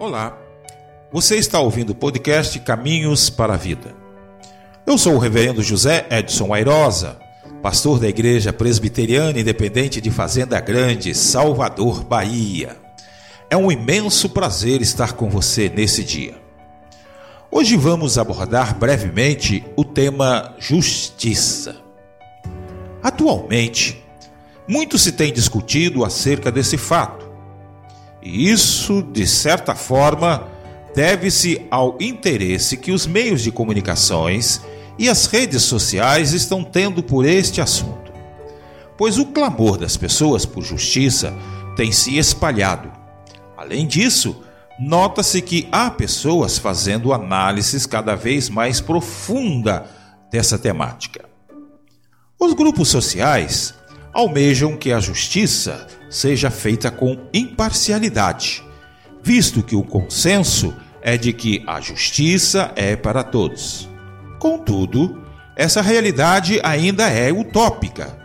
Olá, você está ouvindo o podcast Caminhos para a Vida. Eu sou o reverendo José Edson Airosa, pastor da Igreja Presbiteriana Independente de Fazenda Grande, Salvador, Bahia. É um imenso prazer estar com você nesse dia. Hoje vamos abordar brevemente o tema justiça. Atualmente, muito se tem discutido acerca desse fato e isso, de certa forma, deve-se ao interesse que os meios de comunicações e as redes sociais estão tendo por este assunto. Pois o clamor das pessoas por justiça tem se espalhado. Além disso, nota-se que há pessoas fazendo análises cada vez mais profunda dessa temática. Os grupos sociais almejam que a justiça seja feita com imparcialidade, visto que o consenso é de que a justiça é para todos. Contudo, essa realidade ainda é utópica,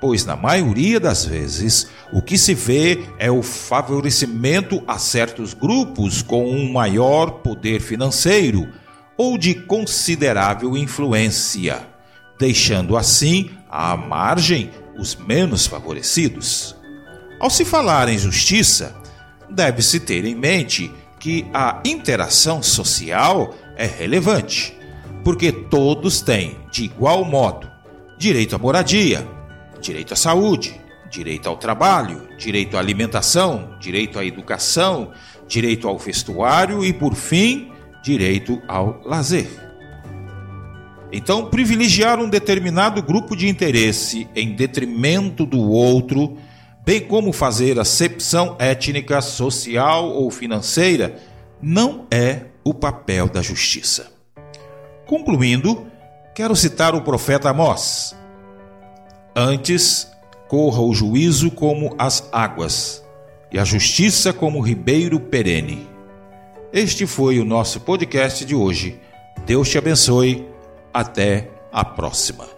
pois na maioria das vezes o que se vê é o favorecimento a certos grupos com um maior poder financeiro ou de considerável influência, deixando assim à margem os menos favorecidos. Ao se falar em justiça, deve-se ter em mente que a interação social é relevante, porque todos têm, de igual modo, direito à moradia, direito à saúde, direito ao trabalho, direito à alimentação, direito à educação, direito ao vestuário e, por fim, direito ao lazer. Então, privilegiar um determinado grupo de interesse em detrimento do outro bem como fazer acepção étnica, social ou financeira, não é o papel da justiça. Concluindo, quero citar o profeta Amós. Antes, corra o juízo como as águas, e a justiça como o ribeiro perene. Este foi o nosso podcast de hoje. Deus te abençoe. Até a próxima.